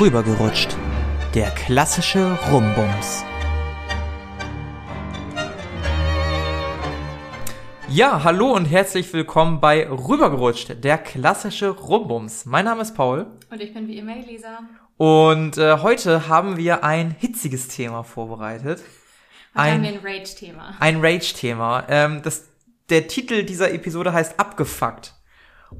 Rübergerutscht. Der klassische Rumbums. Ja, hallo und herzlich willkommen bei Rübergerutscht, der klassische Rumbums. Mein Name ist Paul. Und ich bin wie immer Elisa. Und äh, heute haben wir ein hitziges Thema vorbereitet. Heute Ein- haben wir ein Rage-Thema. Ein Rage-Thema. Ähm, das, der Titel dieser Episode heißt Abgefuckt.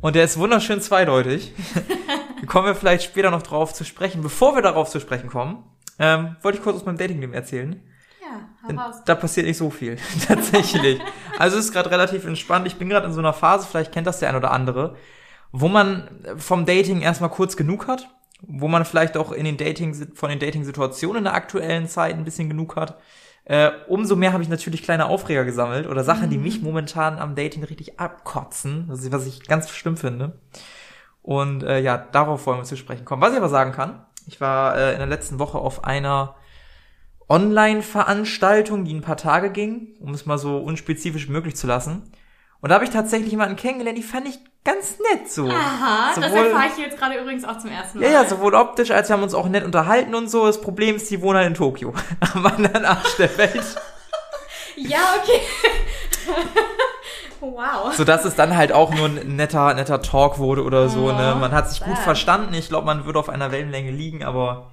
Und der ist wunderschön zweideutig. Kommen wir vielleicht später noch drauf zu sprechen. Bevor wir darauf zu sprechen kommen, ähm, wollte ich kurz aus meinem Datingleben erzählen. Ja, da passiert nicht so viel, tatsächlich. Also es ist gerade relativ entspannt. Ich bin gerade in so einer Phase, vielleicht kennt das der ein oder andere, wo man vom Dating erstmal kurz genug hat, wo man vielleicht auch in den Dating, von den Dating-Situationen in der aktuellen Zeit ein bisschen genug hat. Äh, umso mehr habe ich natürlich kleine Aufreger gesammelt oder Sachen, die mich momentan am Dating richtig abkotzen, was ich, was ich ganz schlimm finde. Und äh, ja, darauf wollen wir zu sprechen kommen. Was ich aber sagen kann, ich war äh, in der letzten Woche auf einer Online-Veranstaltung, die ein paar Tage ging, um es mal so unspezifisch möglich zu lassen. Und da habe ich tatsächlich jemanden kennengelernt, die fand ich ganz nett so. Aha, das Sowohl- erfahre ich jetzt gerade übrigens auch zum ersten Mal. Ja, ja, sowohl optisch als wir haben uns auch nett unterhalten und so. Das Problem ist, die wohnen halt in Tokio. Am anderen Arsch der Welt. Ja, okay. wow. So dass es dann halt auch nur ein netter, netter Talk wurde oder so, Oh, ne? Man hat sich gut verstanden. Ich glaube, man würde auf einer Wellenlänge liegen, aber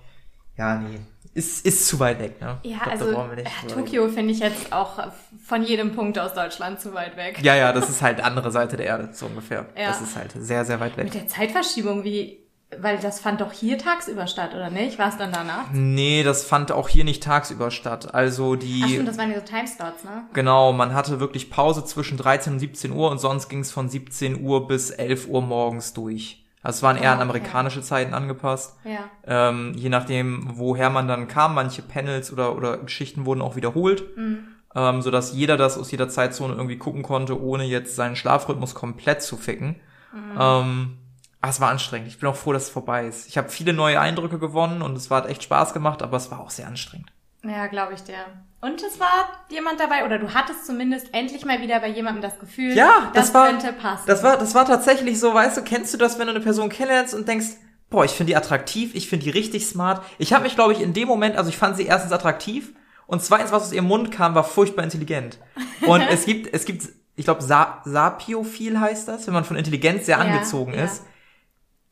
ja, nee. Ist, ist zu weit weg, ne? Ja, glaub, also äh. Tokio finde ich jetzt auch von jedem Punkt aus Deutschland zu weit weg. Ja, ja, das ist halt andere Seite der Erde, so ungefähr. Ja. Das ist halt sehr, sehr weit weg. Mit der Zeitverschiebung, wie, weil das fand doch hier tagsüber statt, oder nicht? War es dann danach? Nee, das fand auch hier nicht tagsüber statt. Also die, Ach stimmt, das waren ja so Timeslots, ne? genau, man hatte wirklich Pause zwischen 13 und 17 Uhr und sonst ging es von 17 Uhr bis 11 Uhr morgens durch. Also es waren eher an Ah, okay. amerikanische Zeiten angepasst. Ja. Ähm, je nachdem, woher man dann kam, manche Panels oder, oder Geschichten wurden auch wiederholt, Mhm. ähm, sodass jeder das aus jeder Zeitzone irgendwie gucken konnte, ohne jetzt seinen Schlafrhythmus komplett zu ficken. Mhm. Ähm, aber es war anstrengend. Ich bin auch froh, dass es vorbei ist. Ich habe viele neue Eindrücke gewonnen und es war hat echt Spaß gemacht, aber es war auch sehr anstrengend. Ja, glaube ich dir. Und es war jemand dabei, oder du hattest zumindest endlich mal wieder bei jemandem das Gefühl, Ja, das, war, könnte passen. das war, das war tatsächlich so, weißt du, kennst du das, wenn du eine Person kennenlernst und denkst, boah, ich finde die attraktiv, ich finde die richtig smart. Ich habe mich, glaube ich, in dem Moment, also ich fand sie erstens attraktiv und zweitens, was aus ihrem Mund kam, war furchtbar intelligent. Und es gibt, es gibt, ich glaube, Sa Sapiophil heißt das, wenn man von Intelligenz sehr Ja, angezogen ja. ist.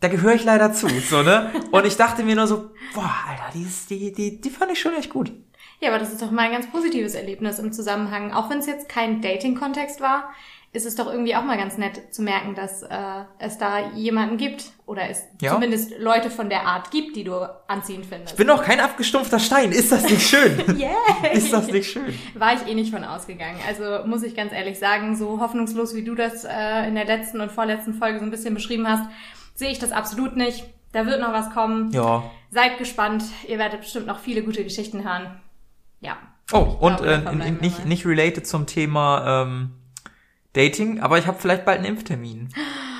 Da gehöre ich leider zu, so, ne? Und ich dachte mir nur so, boah, Alter, die, ist, die, die, die fand ich schon echt gut. Ja, aber das ist doch mal ein ganz positives Erlebnis im Zusammenhang. Auch wenn es jetzt kein Dating-Kontext war, ist es doch irgendwie auch mal ganz nett zu merken, dass äh, es da jemanden gibt oder es Ja. zumindest Leute von der Art gibt, die du anziehend findest. Bin doch kein abgestumpfter Stein, ist das nicht schön? Yeah. ist das nicht schön? War ich eh nicht von ausgegangen. Also muss ich ganz ehrlich sagen, so hoffnungslos wie du das äh, in der letzten und vorletzten Folge so ein bisschen beschrieben hast, sehe ich das absolut nicht. Da wird noch was kommen. Ja. Seid gespannt. Ihr werdet bestimmt noch viele gute Geschichten hören. Ja. Oh, und äh, nicht, nicht related zum Thema ähm, Dating, aber ich habe vielleicht bald einen Impftermin.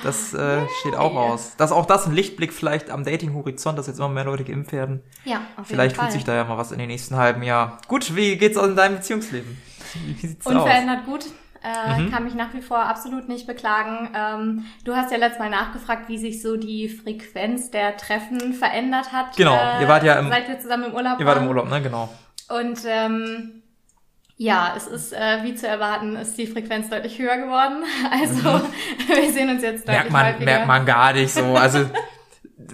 Das äh, steht auch aus. Das auch das ein Lichtblick vielleicht am Dating-Horizont, dass jetzt immer mehr Leute geimpft werden. Ja, auf Vielleicht jeden Fall. tut sich da ja mal was in den nächsten halben Jahr. Gut, wie geht's aus in deinem Beziehungsleben? Wie sieht's aus? Unverändert gut. Äh, Mhm. Kann mich nach wie vor absolut nicht beklagen. Ähm, du hast ja letztes Mal nachgefragt, wie sich so die Frequenz der Treffen verändert hat. Genau, äh, ihr wart ja im- Seit wir zusammen im Urlaub Ihr wart im. Urlaub, ne? Genau. Und ähm, ja, es ist äh, wie zu erwarten, ist die Frequenz deutlich höher geworden. Also wir sehen uns jetzt deutlich Mhm. Merkt man, häufiger. merkt man gar nicht so. Also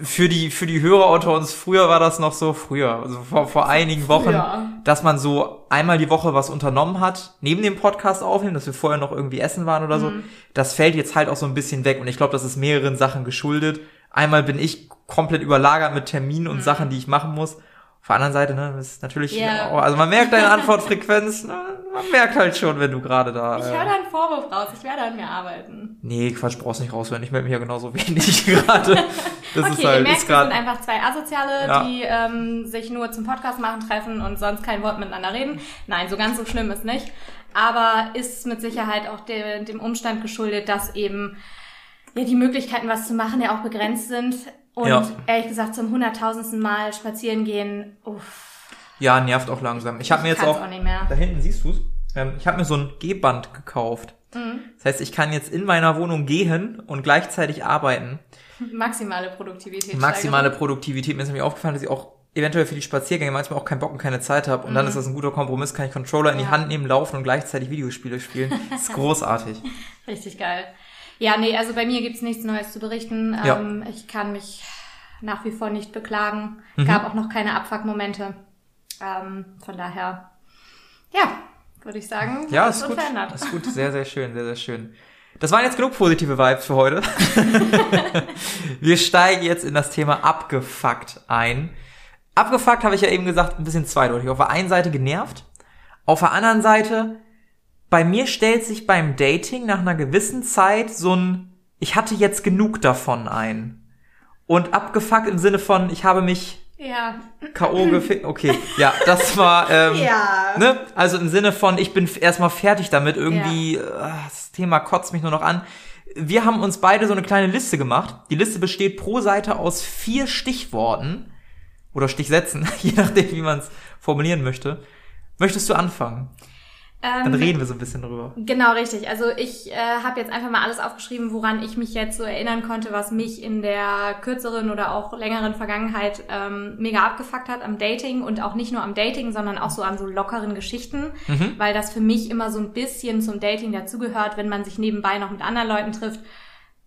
für die, für die Hörer unter uns, früher war das noch so früher, also vor, vor einigen Wochen, Früher. dass man so einmal die Woche was unternommen hat, neben dem Podcast aufnehmen, dass wir vorher noch irgendwie essen waren oder so. Mhm. Das fällt jetzt halt auch so ein bisschen weg und ich glaube, das ist mehreren Sachen geschuldet. Einmal bin ich komplett überlagert mit Terminen und Sachen, die ich machen muss. Auf der anderen Seite, ne, ist natürlich, auch, also man merkt deine Antwortfrequenz, ne, man merkt halt schon, wenn du gerade da. Ich äh, höre da einen Vorwurf raus. Ich werde an mir arbeiten. Nee, Quatsch, brauchst nicht raushören. Ich melde mich ja genauso wenig gerade. Das okay, ist ihr halt, merkt, ist wir sind einfach zwei Asoziale, Ja. die ähm, sich nur zum Podcast machen, treffen und sonst kein Wort miteinander reden. Nein, so ganz so schlimm ist nicht. Aber ist mit Sicherheit auch de dem Umstand geschuldet, dass eben ja die Möglichkeiten, was zu machen, ja auch begrenzt sind. Und Ja. ehrlich gesagt, zum hunderttausendsten Mal spazieren gehen, uff, Ja, nervt auch langsam. Ich habe mir jetzt auch, auch nicht mehr. da hinten siehst du's. Ähm, ich habe mir so ein G-Band gekauft. Das heißt, ich kann jetzt in meiner Wohnung gehen und gleichzeitig arbeiten. Maximale Produktivität. Maximale Produktivität. Mir ist nämlich aufgefallen, dass ich auch eventuell für die Spaziergänge manchmal auch keinen Bock und keine Zeit habe. Und dann ist das ein guter Kompromiss, kann ich Controller in die Ja. Hand nehmen, laufen und gleichzeitig Videospiele spielen. Das ist großartig. Richtig geil. Ja, nee, also bei mir gibt's nichts Neues zu berichten. Ja. Ähm, ich kann mich nach wie vor nicht beklagen. Mhm. Gab auch noch keine Abfuck-Momente. Ähm, von daher, ja, würde ich sagen, Ja, ist gut. Ist gut. Sehr, sehr schön, sehr, sehr schön. Das waren jetzt genug positive Vibes für heute. Wir steigen jetzt in das Thema abgefuckt ein. Abgefuckt habe ich ja eben gesagt, ein bisschen zweideutig. Auf der einen Seite genervt, auf der anderen Seite, bei mir stellt sich beim Dating nach einer gewissen Zeit so ein, ich hatte jetzt genug davon ein. Und abgefuckt im Sinne von, ich habe mich Ja, K.O. gefickt. Okay, ja, das war, ähm, Ja. ne? Also im Sinne von, ich bin erstmal fertig damit, irgendwie, äh, das Thema kotzt mich nur noch an. Wir haben uns beide so eine kleine Liste gemacht. Die Liste besteht pro Seite aus vier Stichworten oder Stichsätzen, je nachdem, wie man es formulieren möchte. Möchtest du anfangen? Dann ähm, reden wir so ein bisschen drüber. Genau, richtig. Also ich äh, habe jetzt einfach mal alles aufgeschrieben, woran ich mich jetzt so erinnern konnte, was mich in der kürzeren oder auch längeren Vergangenheit ähm, mega abgefuckt hat am Dating und auch nicht nur am Dating, sondern auch so an so lockeren Geschichten, weil das für mich immer so ein bisschen zum Dating dazugehört, wenn man sich nebenbei noch mit anderen Leuten trifft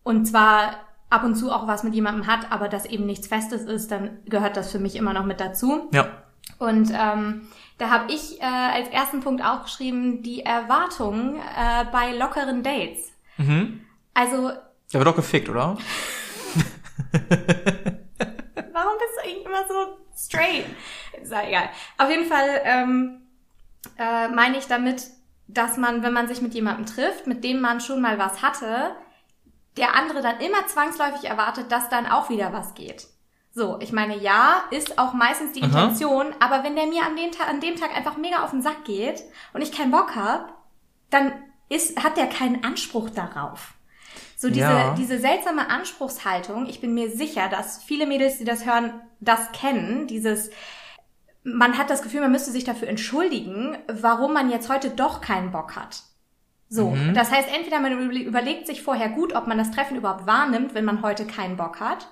und zwar ab und zu auch was mit jemandem hat, aber das eben nichts Festes ist, dann gehört das für mich immer noch mit dazu. Ja. Und ähm, da habe ich äh, als ersten Punkt aufgeschrieben, die Erwartungen äh, bei lockeren Dates. Mhm. Also, Der wird doch gefickt, oder? warum bist du eigentlich immer so straight? Ist ja egal. Auf jeden Fall ähm, äh, meine ich damit, dass man, wenn man sich mit jemandem trifft, mit dem man schon mal was hatte, der andere dann immer zwangsläufig erwartet, dass dann auch wieder was geht. So, ich meine, ja, ist auch meistens die Aha. Intention, aber wenn der mir an, den Ta an dem Tag einfach mega auf den Sack geht und ich keinen Bock hab, dann ist, hat der keinen Anspruch darauf. So diese, Ja. diese seltsame Anspruchshaltung, ich bin mir sicher, dass viele Mädels, die das hören, das kennen, dieses, man hat das Gefühl, man müsste sich dafür entschuldigen, warum man jetzt heute doch keinen Bock hat. So, Mhm. das heißt, entweder man überle- überlegt sich vorher gut, ob man das Treffen überhaupt wahrnimmt, wenn man heute keinen Bock hat,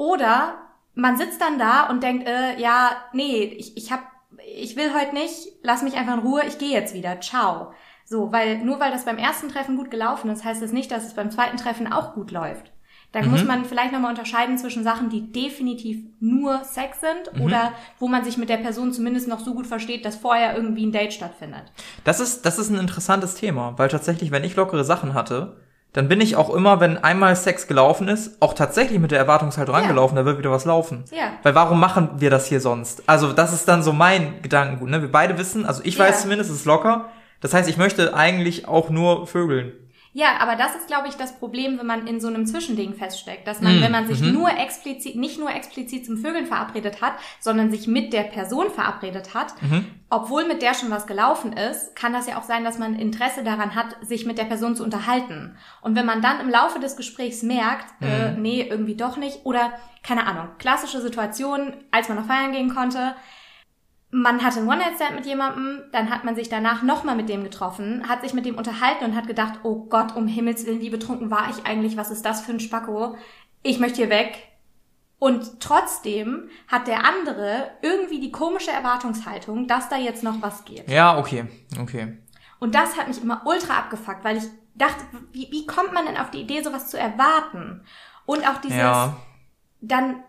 oder man sitzt dann da und denkt, äh, ja, nee, ich, ich hab, ich will heute nicht, lass mich einfach in Ruhe, ich gehe jetzt wieder, ciao. So, weil nur weil das beim ersten Treffen gut gelaufen ist, heißt es nicht, dass es beim zweiten Treffen auch gut läuft. Da muss man vielleicht nochmal unterscheiden zwischen Sachen, die definitiv nur Sex sind oder wo man sich mit der Person zumindest noch so gut versteht, dass vorher irgendwie ein Date stattfindet. Das ist, das ist ein interessantes Thema, weil tatsächlich, wenn ich lockere Sachen hatte, dann bin ich auch immer, wenn einmal Sex gelaufen ist, auch tatsächlich mit der Erwartungshaltung Ja. rangelaufen, da wird wieder was laufen. Ja. Weil warum machen wir das hier sonst? Also das ist dann so mein Gedankengut. Ne? Wir beide wissen, also ich Ja. weiß zumindest, es ist locker. Das heißt, ich möchte eigentlich auch nur vögeln. Ja, aber das ist, glaube ich, das Problem, wenn man in so einem Zwischending feststeckt, dass man, Mm, wenn man sich mhm. nur explizit, nicht nur explizit zum Vögeln verabredet hat, sondern sich mit der Person verabredet hat, Mhm. obwohl mit der schon was gelaufen ist, kann das ja auch sein, dass man Interesse daran hat, sich mit der Person zu unterhalten. Und wenn man dann im Laufe des Gesprächs merkt, äh, Mhm. nee, irgendwie doch nicht, oder keine Ahnung, klassische Situation, als man noch feiern gehen konnte, man hatte ein One-Night-Stand mit jemandem, dann hat man sich danach nochmal mit dem getroffen, hat sich mit dem unterhalten und hat gedacht, oh Gott, um Himmels Willen, wie betrunken war ich eigentlich, was ist das für ein Spacko? Ich möchte hier weg. Und trotzdem hat der andere irgendwie die komische Erwartungshaltung, dass da jetzt noch was geht. Ja, okay, okay. Und das hat mich immer ultra abgefuckt, weil ich dachte, wie, wie kommt man denn auf die Idee, sowas zu erwarten? Und auch dieses, Ja. dann,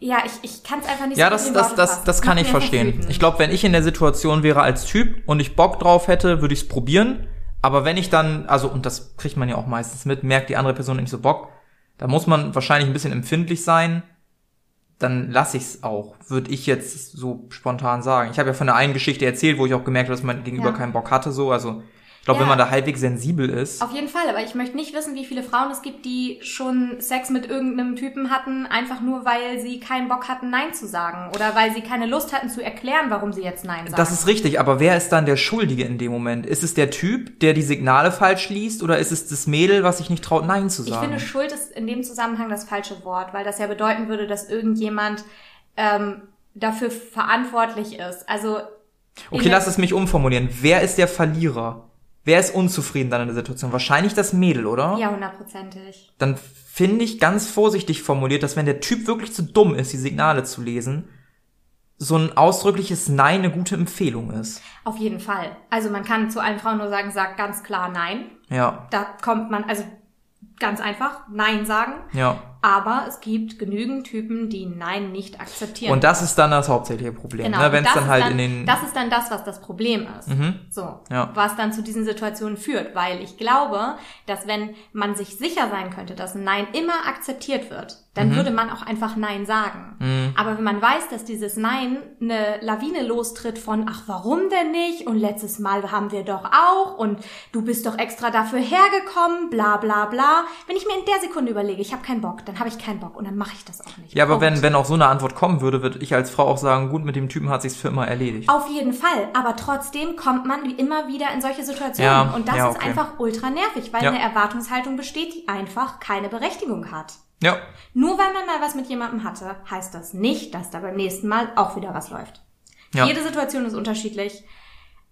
ja, ich, ich kann es einfach nicht Ja, so das, in das, das, das kann ich verstehen. Ich glaube, wenn ich in der Situation wäre als Typ und ich Bock drauf hätte, würde ich es probieren. Aber wenn ich dann, also, und das kriegt man ja auch meistens mit, merkt die andere Person nicht so Bock, da muss man wahrscheinlich ein bisschen empfindlich sein. Dann lasse ich es auch, würde ich jetzt so spontan sagen. Ich habe ja von der einen Geschichte erzählt, wo ich auch gemerkt habe, dass mein Gegenüber Ja. keinen Bock hatte, so. Also, ich glaube, Ja. wenn man da halbwegs sensibel ist. Auf jeden Fall, aber ich möchte nicht wissen, wie viele Frauen es gibt, die schon Sex mit irgendeinem Typen hatten, einfach nur weil sie keinen Bock hatten, Nein zu sagen. Oder weil sie keine Lust hatten zu erklären, warum sie jetzt Nein sagen. Das ist richtig, aber wer ist dann der Schuldige in dem Moment? Ist es der Typ, der die Signale falsch liest, oder ist es das Mädel, was sich nicht traut, Nein zu ich sagen? finde, Schuld ist in dem Zusammenhang das falsche Wort, weil das ja bedeuten würde, dass irgendjemand ähm, dafür verantwortlich ist. Also Okay, lass es mich umformulieren. Wer ist der Verlierer? Wer ist unzufrieden dann in der Situation? Wahrscheinlich das Mädel, oder? Ja, hundertprozentig. Dann finde ich ganz vorsichtig formuliert, dass wenn der Typ wirklich zu dumm ist, die Signale zu lesen, so ein ausdrückliches Nein eine gute Empfehlung ist. Auf jeden Fall. Also man kann zu allen Frauen nur sagen, sag ganz klar Nein. Ja, Da kommt man, also ganz einfach, Nein sagen. ja. Aber es gibt genügend Typen, die Nein nicht akzeptieren. Und das ist dann das hauptsächliche Problem, Genau, ne? wenn es das dann ist halt dann, in den... Das ist dann das, was das Problem ist. Mhm. So. Ja. Was dann zu diesen Situationen führt. Weil ich glaube, dass wenn man sich sicher sein könnte, dass ein Nein immer akzeptiert wird, dann Mhm. würde man auch einfach Nein sagen. Aber wenn man weiß, dass dieses Nein eine Lawine lostritt von, ach, warum denn nicht? Und letztes Mal haben wir doch auch und du bist doch extra dafür hergekommen, bla bla bla. Wenn ich mir in der Sekunde überlege, ich habe keinen Bock, dann habe ich keinen Bock und dann mache ich das auch nicht. ja, aber Punkt. wenn, wenn auch so eine Antwort kommen würde, würde ich als Frau auch sagen, gut, mit dem Typen hat sich's für immer erledigt. Auf jeden Fall, aber trotzdem kommt man wie immer wieder in solche Situationen. Ja, und das ja, ist okay. einfach ultra nervig, weil Ja. eine Erwartungshaltung besteht, die einfach keine Berechtigung hat. Ja, Nur weil man mal was mit jemandem hatte, heißt das nicht, dass da beim nächsten Mal auch wieder was läuft. Ja. Jede Situation ist unterschiedlich.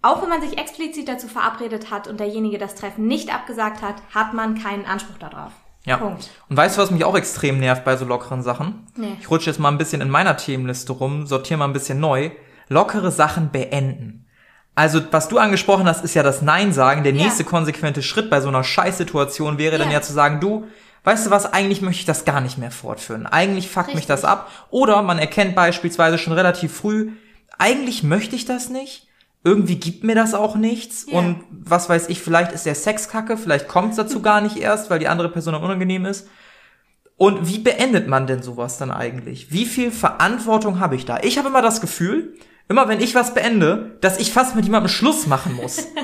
Auch wenn man sich explizit dazu verabredet hat und derjenige das Treffen nicht abgesagt hat, hat man keinen Anspruch darauf. ja. Punkt. Und weißt du, was mich auch extrem nervt bei so lockeren Sachen? Nee. Ich rutsche jetzt mal ein bisschen in meiner Themenliste rum, sortiere mal ein bisschen neu. Lockere Sachen beenden. Also, was du angesprochen hast, ist ja das Nein sagen. Der Ja. nächste konsequente Schritt bei so einer Scheißsituation wäre dann Ja. ja zu sagen, du, weißt du was, eigentlich möchte ich das gar nicht mehr fortführen. Eigentlich fuckt mich das ab. Oder man erkennt beispielsweise schon relativ früh, eigentlich möchte ich das nicht. Irgendwie gibt mir das auch nichts. Ja. Und was weiß ich, vielleicht ist der Sex kacke, vielleicht kommt es dazu gar nicht erst, weil die andere Person unangenehm ist. Und wie beendet man denn sowas dann eigentlich? Wie viel Verantwortung habe ich da? Ich habe immer das Gefühl, immer wenn ich was beende, dass ich fast mit jemandem Schluss machen muss.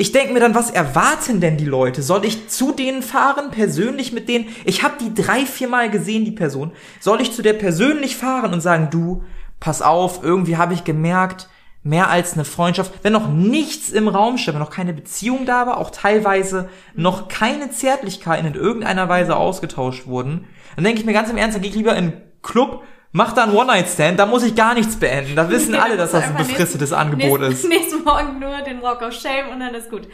Ich denke mir dann, was erwarten denn die Leute? Soll ich zu denen fahren, persönlich mit denen? Ich habe die drei, vier Mal gesehen, die Person. Soll ich zu der persönlich fahren und sagen, du, pass auf, irgendwie habe ich gemerkt, mehr als eine Freundschaft, wenn noch nichts im Raum steht, wenn noch keine Beziehung da war, auch teilweise noch keine Zärtlichkeiten in irgendeiner Weise ausgetauscht wurden, dann denke ich mir ganz im Ernst, dann gehe ich lieber in einen Club, mach da einen One-Night-Stand, da muss ich gar nichts beenden. Da wissen alle, dass das ein befristetes nächsten- Angebot ist. nächsten, Nächsten Morgen nur den Walk of Shame und dann ist gut.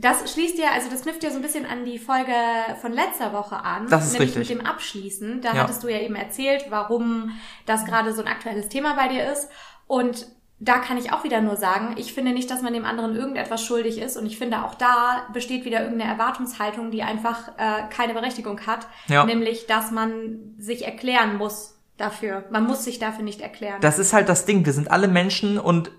Das schließt ja, also das knüpft ja so ein bisschen an die Folge von letzter Woche an. Das ist nämlich richtig. mit dem Abschließen. Da Ja. hattest du ja eben erzählt, warum das gerade so ein aktuelles Thema bei dir ist. Und da kann ich auch wieder nur sagen, ich finde nicht, dass man dem anderen irgendetwas schuldig ist. Und ich finde auch da besteht wieder irgendeine Erwartungshaltung, die einfach äh, keine Berechtigung hat. Ja. Nämlich, dass man sich erklären muss dafür. Man muss sich dafür nicht erklären. Das ist halt das Ding. Wir sind alle Menschen und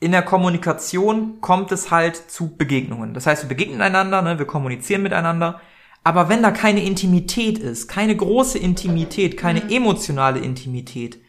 in der Kommunikation kommt es halt zu Begegnungen. Das heißt, wir begegnen einander, ne, wir kommunizieren miteinander. Aber wenn da keine Intimität ist, keine große Intimität, keine emotionale Intimität,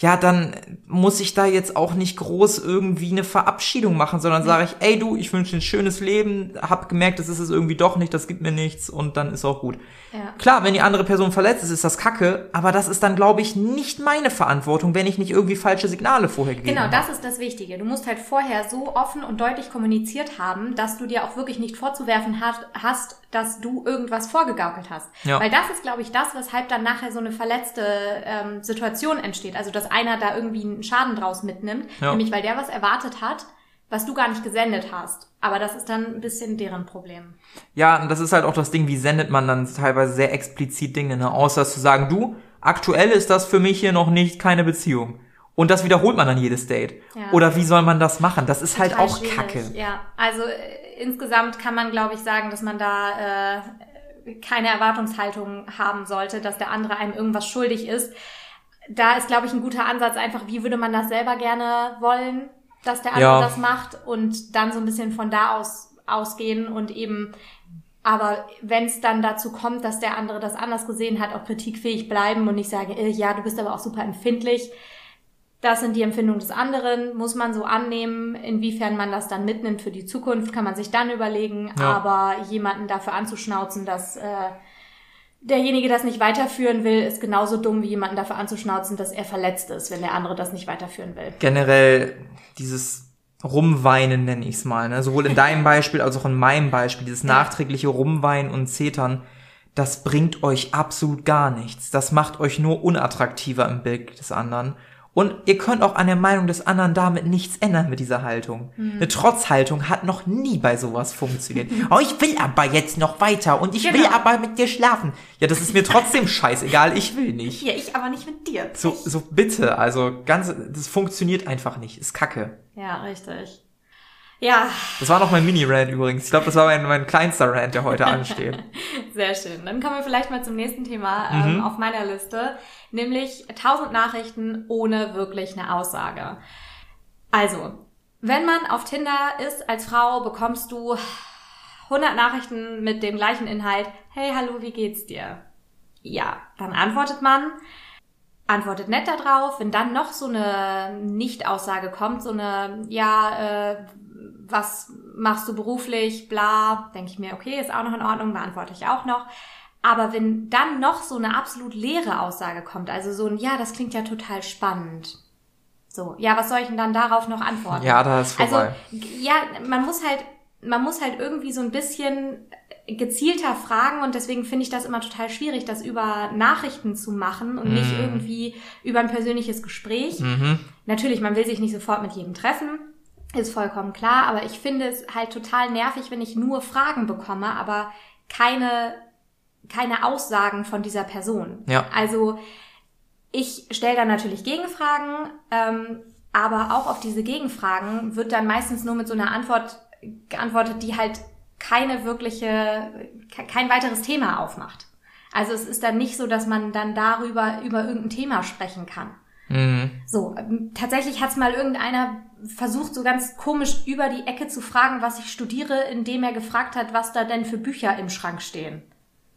ja, dann muss ich da jetzt auch nicht groß irgendwie eine Verabschiedung machen, sondern sage ich, ey du, ich wünsche dir ein schönes Leben, hab gemerkt, das ist es irgendwie doch nicht, das gibt mir nichts und dann ist auch gut. Ja. Klar, wenn die andere Person verletzt ist, ist das kacke, aber das ist dann, glaube ich, nicht meine Verantwortung, wenn ich nicht irgendwie falsche Signale vorher gegeben Genau, habe. das ist das Wichtige. Du musst halt vorher so offen und deutlich kommuniziert haben, dass du dir auch wirklich nicht vorzuwerfen hast, dass du irgendwas vorgegaukelt hast. Ja. Weil das ist, glaube ich, das, weshalb dann nachher so eine verletzte ähm, Situation entsteht. Also, dass einer da irgendwie einen Schaden draus mitnimmt, Ja. nämlich weil der was erwartet hat, was du gar nicht gesendet hast. Aber das ist dann ein bisschen deren Problem. Ja, und das ist halt auch das Ding, wie sendet man dann teilweise sehr explizit Dinge, ne? Außer zu sagen, du, aktuell ist das für mich hier noch nicht keine Beziehung. Und das wiederholt man dann jedes Date. Ja. Oder wie soll man das machen? Das ist halt Total auch schwierig. kacke. Ja, also äh, insgesamt kann man, glaube ich, sagen, dass man da äh, keine Erwartungshaltung haben sollte, dass der andere einem irgendwas schuldig ist. Da ist, glaube ich, ein guter Ansatz einfach, wie würde man das selber gerne wollen, dass der andere Ja. das macht und dann so ein bisschen von da aus ausgehen und eben aber wenn es dann dazu kommt, dass der andere das anders gesehen hat, auch kritikfähig bleiben und nicht sagen, äh, ja, du bist aber auch super empfindlich. Das sind die Empfindungen des anderen, muss man so annehmen. Inwiefern man das dann mitnimmt für die Zukunft, kann man sich dann überlegen. Ja. Aber jemanden dafür anzuschnauzen, dass äh, derjenige das nicht weiterführen will, ist genauso dumm wie jemanden dafür anzuschnauzen, dass er verletzt ist, wenn der andere das nicht weiterführen will. Generell dieses Rumweinen nenne ich es mal, ne? Sowohl in deinem Beispiel als auch in meinem Beispiel, dieses nachträgliche Rumweinen und Zetern, das bringt euch absolut gar nichts. Das macht euch nur unattraktiver im Bild des anderen. Und ihr könnt auch an der Meinung des anderen damit nichts ändern mit dieser Haltung. Hm. Eine Trotzhaltung hat noch nie bei sowas funktioniert. oh, ich will aber jetzt noch weiter und ich will Genau. aber mit dir schlafen. Ja, das ist mir trotzdem scheißegal, ich will nicht. Ja, ich aber nicht mit dir. So, so bitte, also ganz, das funktioniert einfach nicht, ist kacke. Ja, richtig. Ja, Das war noch mein Mini-Rant übrigens. Ich glaube, das war mein, mein kleinster Rant, der heute ansteht. sehr schön. Dann kommen wir vielleicht mal zum nächsten Thema Mhm. ähm, auf meiner Liste, nämlich 1000 Nachrichten ohne wirklich eine Aussage. Also, wenn man auf Tinder ist als Frau, bekommst du 100 Nachrichten mit dem gleichen Inhalt. Hey, hallo, wie geht's dir? Ja, dann antwortet man, antwortet nett darauf. Wenn dann noch so eine Nicht-Aussage kommt, so eine, ja, äh, was machst du beruflich, bla, denke ich mir, okay, ist auch noch in Ordnung, beantworte ich auch noch. Aber wenn dann noch so eine absolut leere Aussage kommt, also so ein, ja, das klingt ja total spannend. So, ja, was soll ich denn dann darauf noch antworten? Ja, da ist vorbei. Also, ja, man muss halt, man muss halt irgendwie so ein bisschen gezielter fragen und deswegen finde ich das immer total schwierig, das über Nachrichten zu machen und nicht irgendwie über ein persönliches Gespräch. Mhm. Natürlich, man will sich nicht sofort mit jedem treffen, ist vollkommen klar, aber ich finde es halt total nervig, wenn ich nur Fragen bekomme, aber keine, keine Aussagen von dieser Person. Ja. Also ich stelle dann natürlich Gegenfragen, ähm, aber auch auf diese Gegenfragen wird dann meistens nur mit so einer Antwort geantwortet, die halt keine wirkliche, ke- kein weiteres Thema aufmacht. Also es ist dann nicht so, dass man dann darüber über irgendein Thema sprechen kann. Mhm. So, ähm, tatsächlich hat's mal irgendeiner versucht, so ganz komisch über die Ecke zu fragen, was ich studiere, indem er gefragt hat, was da denn für Bücher im Schrank stehen.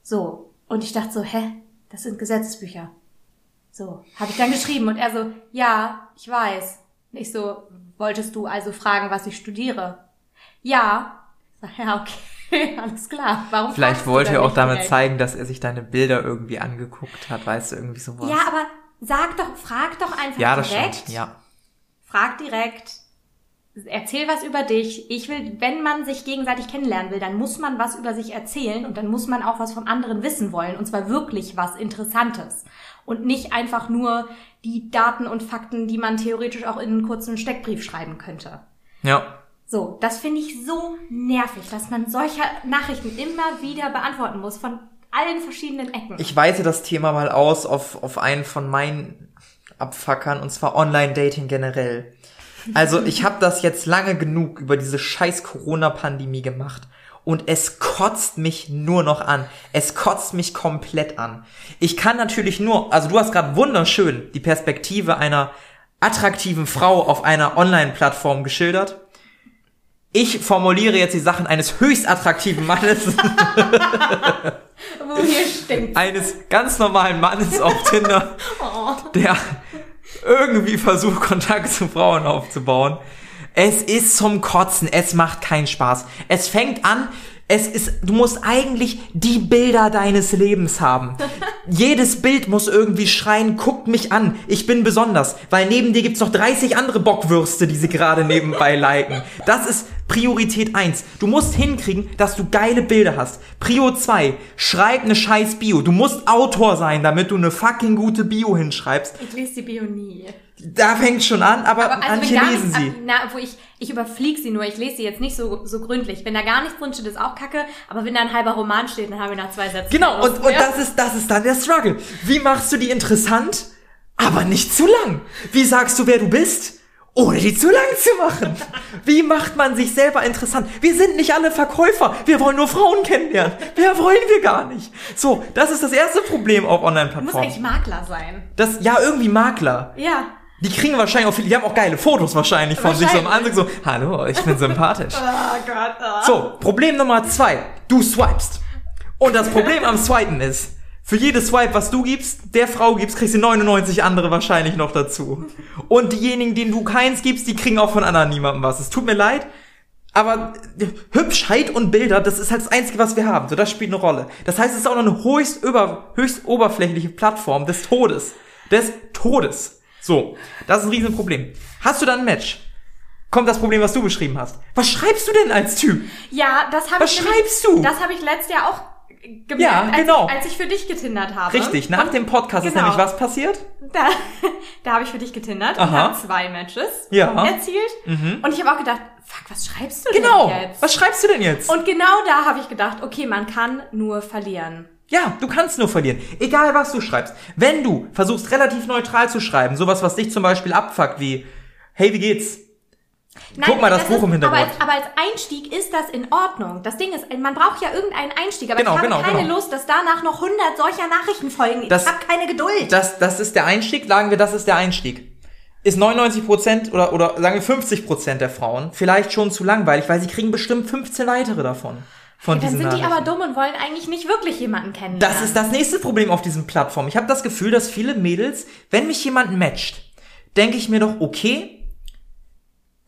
So, und ich dachte so, hä, das sind Gesetzesbücher. So, habe ich dann geschrieben und er so, ja, ich weiß. Und ich so, wolltest du also fragen, was ich studiere? Ja. Ja, okay, alles klar. Warum Vielleicht wollte er auch damit direkt? zeigen, dass er sich deine Bilder irgendwie angeguckt hat, weißt du, irgendwie sowas. Ja, aber sag doch, frag doch einfach ja das direkt. stimmt, ja. Frag direkt. Erzähl was über dich. Ich will, wenn man sich gegenseitig kennenlernen will, dann muss man was über sich erzählen und dann muss man auch was vom anderen wissen wollen. Und zwar wirklich was Interessantes. Und nicht einfach nur die Daten und Fakten, die man theoretisch auch in einen kurzen Steckbrief schreiben könnte. Ja. So, das finde ich so nervig, dass man solche Nachrichten immer wieder beantworten muss von allen verschiedenen Ecken. Ich weite das Thema mal aus auf, auf einen von meinen Abfuckern, und zwar Online-Dating generell. Also ich habe das jetzt lange genug über diese scheiß Corona-Pandemie gemacht. Und es kotzt mich nur noch an. Es kotzt mich komplett an. Ich kann natürlich nur, also du hast gerade wunderschön die Perspektive einer attraktiven Frau auf einer Online-Plattform geschildert. Ich formuliere jetzt die Sachen eines höchst attraktiven Mannes. Wo hier stinkt. eines ganz normalen Mannes auf Tinder, der irgendwie versucht, Kontakt zu Frauen aufzubauen. Es ist zum Kotzen, es macht keinen Spaß. Es fängt an, es ist, du musst eigentlich die Bilder deines Lebens haben. Jedes Bild muss irgendwie schreien, guckt mich an, ich bin besonders, weil neben dir gibt's noch 30 andere Bockwürste, die sie gerade nebenbei liken. Das ist Priorität 1. Du musst hinkriegen, dass du geile Bilder hast. Prio 2, schreib eine scheiß Bio. Du musst Autor sein, damit du eine fucking gute Bio hinschreibst. Ich lese die Bio nie. Da fängt schon an, aber, Aber also manche lesen sie. Na, wo ich, ich überfliege sie nur, ich lese sie jetzt nicht so, so gründlich. Wenn da gar nichts drin steht, ist auch kacke, aber wenn da ein halber Roman steht, dann haben wir nach zwei Sätzen. Genau, und, und mehr. das ist, das ist dann der Struggle. Wie machst du die interessant, aber nicht zu lang? Wie sagst du, wer du bist? Ohne die zu lang zu machen. Wie macht man sich selber interessant? Wir sind nicht alle Verkäufer. Wir wollen nur Frauen kennenlernen. Wer wollen wir gar nicht? So, das ist das erste Problem auf Du musst Online-Plattformen. eigentlich Makler sein. Das, ja, irgendwie Makler. Ja. Die kriegen wahrscheinlich auch viele, die haben auch geile Fotos wahrscheinlich von sich so am Anzug so, hallo, ich bin sympathisch. Oh Gott. Oh. So, Problem Nummer zwei. Du swipest. Und das Problem am Swipen ist, für jedes Swipe, was du gibst, der Frau gibst, kriegst du 99 andere wahrscheinlich noch dazu. Und diejenigen, denen du keins gibst, die kriegen auch von anderen niemandem was. Es tut mir leid, aber Hübschheit und Bilder, das ist halt das Einzige, was wir haben. So, das spielt eine Rolle. Das heißt, es ist auch noch eine höchst, über, höchst oberflächliche Plattform des Todes. Des Todes. So, das ist ein Riesenproblem. Hast du dann ein Match? Kommt das Problem, was du beschrieben hast. Was schreibst du denn als Typ? Ja, das habe Was ich. nämlich- schreibst du? Das habe ich letztes Jahr auch gemerkt, Ja, genau. als, ich, als ich für dich getindert habe. Richtig, nach Und dem Podcast ist genau. nämlich was passiert? Da, Da habe ich für dich getindert und Aha. habe zwei Matches Ja. Mhm. erzielt. Und ich habe auch gedacht, fuck, was schreibst du Genau. denn jetzt? Was schreibst du denn jetzt? und genau da habe ich gedacht, okay, man kann nur verlieren. Ja, du kannst nur verlieren. Egal was du schreibst. Wenn du versuchst relativ neutral zu schreiben, sowas, was dich zum Beispiel abfuckt, wie, hey, wie geht's? Guck mal, das Buch ist, im Hintergrund. Aber als, aber als Einstieg ist das in Ordnung. Das Ding ist, man braucht ja irgendeinen Einstieg, aber Genau, ich habe genau, keine genau. Lust, dass danach noch 100 solcher Nachrichten folgen. Das- ich habe keine Geduld. Das, das ist der Einstieg, sagen wir, das ist der Einstieg. Ist 99% oder, oder sagen wir 50% der Frauen vielleicht schon zu langweilig, weil sie kriegen bestimmt 15 weitere davon. Von Dann diesen sind die aber dumm und wollen eigentlich nicht wirklich jemanden kennenlernen. Das ist das nächste Problem auf diesen Plattformen. Ich habe das Gefühl, dass viele Mädels, wenn mich jemand matcht, denke ich mir doch, okay,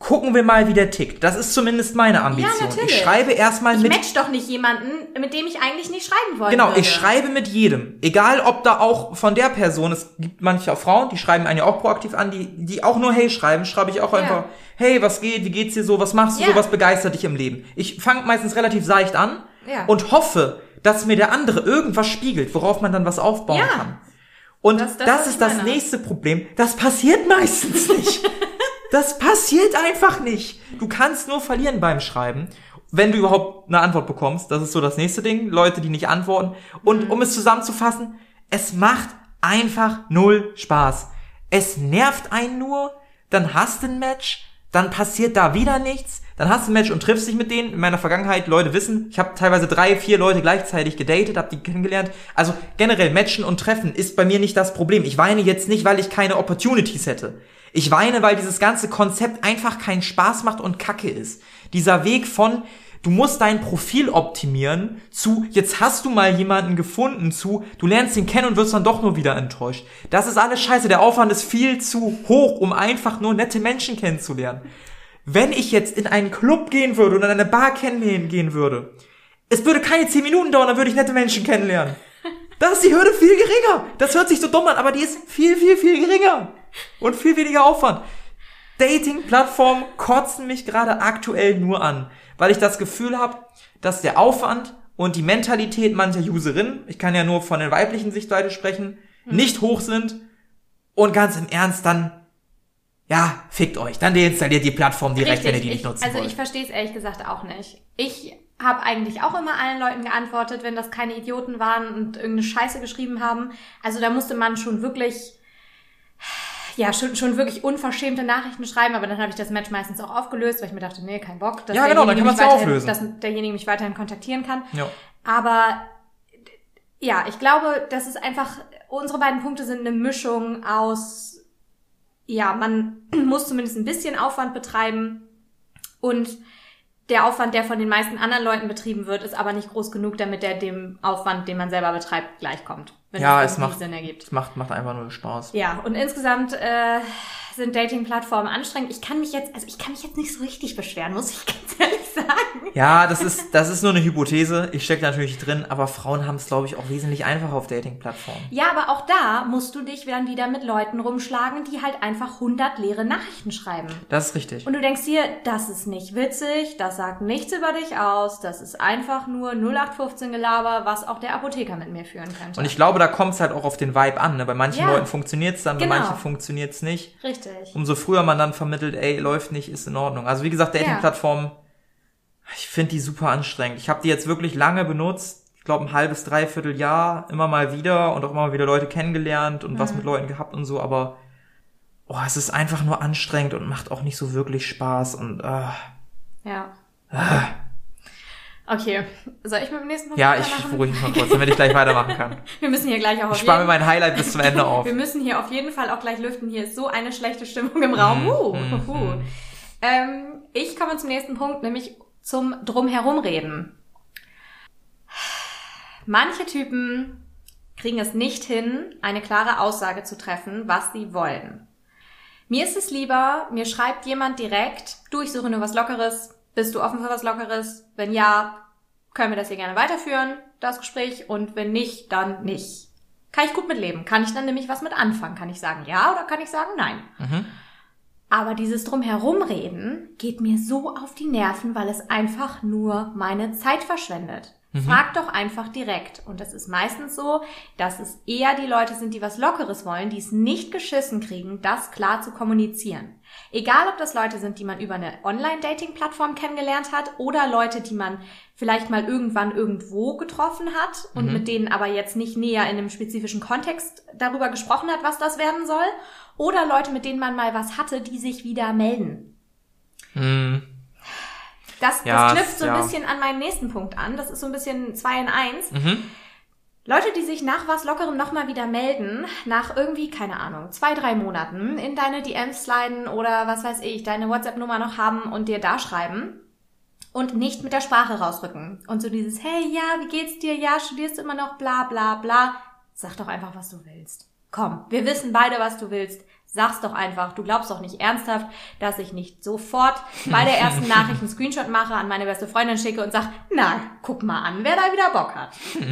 gucken wir mal, wie der tickt. Das ist zumindest meine Ambition. natürlich. ich schreibe erstmal Ich mit match doch nicht jemanden, mit dem ich eigentlich nicht schreiben wollte. Genau, ich schreibe mit jedem. Egal, ob da auch von der Person, es gibt manche Frauen, die schreiben einen ja auch proaktiv an, die, die auch nur Hey schreiben, schreibe ich auch Ja. einfach, Hey, was geht, wie geht's dir so, was machst du Ja. so, was begeistert dich im Leben? Ich fange meistens relativ seicht an Ja. und hoffe, dass mir der andere irgendwas spiegelt, worauf man dann was aufbauen Ja. kann. Und Das- das, das, ist ich das meine. nächste Problem. Das passiert meistens nicht. das passiert einfach nicht. Du kannst nur verlieren beim Schreiben. Wenn du überhaupt eine Antwort bekommst, das ist so das nächste Ding. Leute, die nicht antworten. Mhm. Und um es zusammenzufassen, es macht einfach null Spaß. Es nervt einen nur, dann hast du ein Match, dann passiert da wieder nichts, dann hast du ein Match und triffst dich mit denen. In meiner Vergangenheit, Leute wissen, ich habe teilweise drei, vier Leute gleichzeitig gedatet, habe die kennengelernt. Also generell Matchen und Treffen ist bei mir nicht das Problem. Ich weine jetzt nicht, weil ich keine Opportunities hätte. Ich weine, weil dieses ganze Konzept einfach keinen Spaß macht und Kacke ist. Dieser Weg von Du musst dein Profil optimieren zu, jetzt hast du mal jemanden gefunden zu, du lernst ihn kennen und wirst dann doch nur wieder enttäuscht. Das ist alles scheiße. Der Aufwand ist viel zu hoch, um einfach nur nette Menschen kennenzulernen. Wenn ich jetzt in einen Club gehen würde oder in eine Bar kennenlernen würde, es würde keine 10 Minuten dauern, dann würde ich nette Menschen kennenlernen. Da ist die Hürde viel geringer. Das hört sich so dumm an, aber die ist viel, viel, viel geringer. Und viel weniger Aufwand. Dating-Plattformen kotzen mich gerade aktuell nur an, weil ich das Gefühl habe, dass der Aufwand und die Mentalität mancher Userinnen, ich kann ja nur von der weiblichen Sichtweise sprechen, nicht hoch sind und ganz im Ernst dann, ja, fickt euch. Dann deinstalliert die Plattform direkt, wenn ihr die ich, nicht nutzen Also wollt. ich verstehe es ehrlich gesagt auch nicht. Ich habe eigentlich auch immer allen Leuten geantwortet, wenn das keine Idioten waren und irgendeine Scheiße geschrieben haben. Also da musste man schon wirklich, ja, schon, schon wirklich unverschämte Nachrichten schreiben, aber dann habe ich das Match meistens auch aufgelöst, weil ich mir dachte, nee, kein Bock, dass, Ja, genau, dann derjenige kann man's mich weiterhin- auflösen. dass derjenige mich weiterhin kontaktieren kann. ja. Aber ja, ich glaube, das ist einfach, unsere beiden Punkte sind eine Mischung aus, ja, man muss zumindest ein bisschen Aufwand betreiben und der Aufwand, der von den meisten anderen Leuten betrieben wird, ist aber nicht groß genug, damit der dem Aufwand, den man selber betreibt, gleichkommt. Wenn Ja, es macht- Sinn ergibt. Es macht, macht einfach nur Spaß. Ja, und insgesamt äh, sind Dating-Plattformen anstrengend. Ich kann mich jetzt, also ich kann mich jetzt nicht so richtig beschweren, muss ich ganz ehrlich sagen. Ja, das ist, das ist nur eine Hypothese. Ich stecke natürlich drin, aber Frauen haben es, glaube ich, auch wesentlich einfacher auf Dating-Plattformen. Ja, aber auch da musst du dich dann wieder mit Leuten rumschlagen, die halt einfach 100 leere Nachrichten schreiben. Das ist richtig. Und du denkst dir, das ist nicht witzig, das sagt nichts über dich aus, das ist einfach nur 0815 Gelaber, was auch der Apotheker mit mir führen könnte. Und ich glaube, da kommt es halt auch auf den Vibe an. Ne? Bei manchen Ja. Leuten funktioniert's dann, bei Genau. manchen funktioniert's nicht. Richtig. Umso früher man dann vermittelt, ey, läuft nicht, ist in Ordnung. Also wie gesagt, Dating-Plattformen, ich finde die super anstrengend. Ich habe die jetzt wirklich lange benutzt. Ich glaube, ein halbes, dreiviertel Jahr, immer mal wieder und auch immer mal wieder Leute kennengelernt und Mhm. was mit Leuten gehabt und so, aber oh, es ist einfach nur anstrengend und macht auch nicht so wirklich Spaß und äh, Ja. Okay, soll ich mit dem nächsten Punkt ja, ich beruhige mich mal kurz, damit ich gleich weitermachen kann. Wir müssen hier gleich auch Ich auf spare mir mein Highlight bis zum Ende auf. Wir müssen hier auf jeden Fall auch gleich lüften. Hier ist so eine schlechte Stimmung im Raum. Uh, uh, uh. Ähm, ich komme zum nächsten Punkt, nämlich zum Drumherumreden. Manche Typen kriegen es nicht hin, eine klare Aussage zu treffen, was sie wollen. Mir ist es lieber, mir schreibt jemand direkt, du, ich suche nur was Lockeres, bist du offen für was Lockeres? Wenn ja, können wir das hier gerne weiterführen, das Gespräch, und wenn nicht, dann nicht. Kann ich gut mitleben. Kann ich dann nämlich was mit anfangen? Kann ich sagen ja oder kann ich sagen nein? Aber dieses Drumherumreden geht mir so auf die Nerven, weil es einfach nur meine Zeit verschwendet. Frag doch einfach direkt. Und es ist meistens so, dass es eher die Leute sind, die was Lockeres wollen, die es nicht geschissen kriegen, das klar zu kommunizieren. Egal, ob das Leute sind, die man über eine Online-Dating-Plattform kennengelernt hat oder Leute, die man vielleicht mal irgendwann irgendwo getroffen hat und mit denen aber jetzt nicht näher in einem spezifischen Kontext darüber gesprochen hat, was das werden soll. Oder Leute, mit denen man mal was hatte, die sich wieder melden. Hm. Das, Ja, das knüpft so ein ja. bisschen an meinen nächsten Punkt an. Das ist so ein bisschen zwei in eins. Mhm. Leute, die sich nach was Lockerem nochmal wieder melden, nach irgendwie, keine Ahnung, zwei, drei Monaten in deine DMs sliden oder was weiß ich, deine WhatsApp-Nummer noch haben und dir da schreiben und nicht mit der Sprache rausrücken. Und so dieses, hey, ja, wie geht's dir? Ja, studierst du immer noch, bla, bla, bla. Sag doch einfach, was du willst. Komm, wir wissen beide, was du willst. Sag's doch einfach. Du glaubst doch nicht ernsthaft, dass ich nicht sofort bei der ersten Nachricht einen Screenshot mache, an meine beste Freundin schicke und sag, na, guck mal an, wer da wieder Bock hat.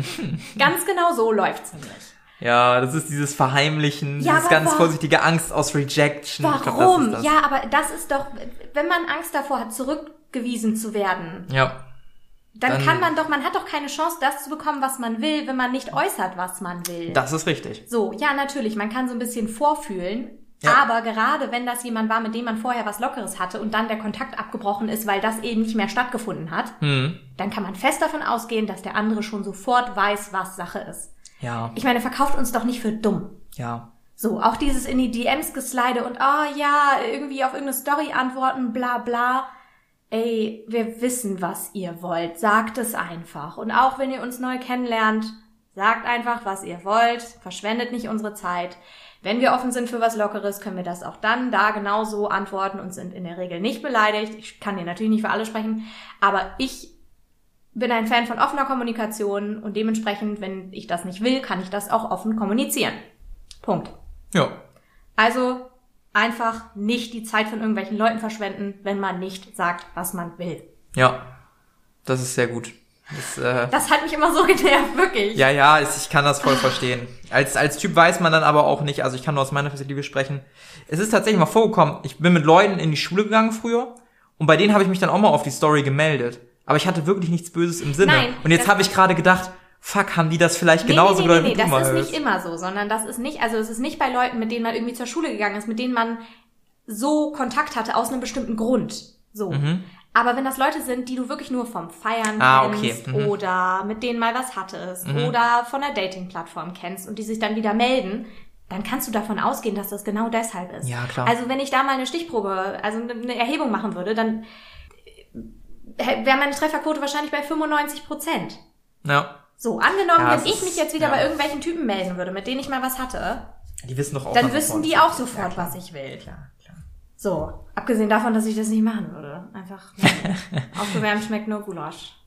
Ganz genau so läuft's nämlich. Ja, das ist dieses Verheimlichen, Ja, dieses ganz vorsichtige Angst aus Rejection. Ich glaub, Warum? das das. ja, aber das ist doch, wenn man Angst davor hat, zurückgewiesen zu werden, Ja. dann, Dann- kann man doch, man hat doch keine Chance, das zu bekommen, was man will, wenn man nicht äußert, was man will. Das ist richtig. So, ja, natürlich, man kann so ein bisschen vorfühlen. Ja. Aber gerade wenn das jemand war, mit dem man vorher was Lockeres hatte und dann der Kontakt abgebrochen ist, weil das eben nicht mehr stattgefunden hat, Hm. dann kann man fest davon ausgehen, dass der andere schon sofort weiß, was Sache ist. Ja. Ich meine, verkauft uns doch nicht für dumm. Ja. So, auch dieses in die DMs geslide und ah ja, irgendwie auf irgendeine Story antworten, bla bla. Ey, wir wissen, was ihr wollt. Sagt es einfach. Und auch wenn ihr uns neu kennenlernt, sagt einfach, was ihr wollt. Verschwendet nicht unsere Zeit. Wenn wir offen sind für was Lockeres, können wir das auch dann da genauso antworten und sind in der Regel nicht beleidigt. Ich kann dir natürlich nicht für alle sprechen, aber ich bin ein Fan von offener Kommunikation und dementsprechend, wenn ich das nicht will, kann ich das auch offen kommunizieren. Punkt. Ja. Also einfach nicht die Zeit von irgendwelchen Leuten verschwenden, wenn man nicht sagt, was man will. Ja. Das ist sehr gut. Das, äh, Das hat mich immer so genervt, wirklich. ja, ja, ich kann das voll verstehen. Als, als Typ weiß man dann aber auch nicht, also ich kann nur aus meiner Perspektive sprechen. Es ist tatsächlich mal vorgekommen, ich bin mit Leuten in die Schule gegangen früher und bei denen habe ich mich dann auch mal auf die Story gemeldet. Aber ich hatte wirklich nichts Böses im Sinne. Nein, und jetzt habe ich gerade gedacht, fuck, haben die das vielleicht Nee, genauso nee, nee, nee, nee, das ist nicht immer so, sondern das ist nicht, also es ist nicht bei Leuten, mit denen man irgendwie zur Schule gegangen ist, mit denen man so Kontakt hatte aus einem bestimmten Grund. So. Aber wenn das Leute sind, die du wirklich nur vom Feiern Mhm. Ah, okay. kennst Mhm. oder mit denen mal was hattest oder von der Dating-Plattform kennst und die sich dann wieder melden, dann kannst du davon ausgehen, dass das genau deshalb ist. Ja, klar. Also wenn ich da mal eine Stichprobe, also eine Erhebung machen würde, dann äh, wäre meine Trefferquote wahrscheinlich bei 95 Prozent. Ja. So, angenommen, Ja, wenn ich mich jetzt wieder ja. bei irgendwelchen Typen melden würde, mit denen ich mal was hatte, Die wissen doch auch. dann davon die auch sofort, Ja, was ich will. Klar. So, abgesehen davon, dass ich das nicht machen würde. Einfach, aufgewärmt schmeckt nur Gulasch.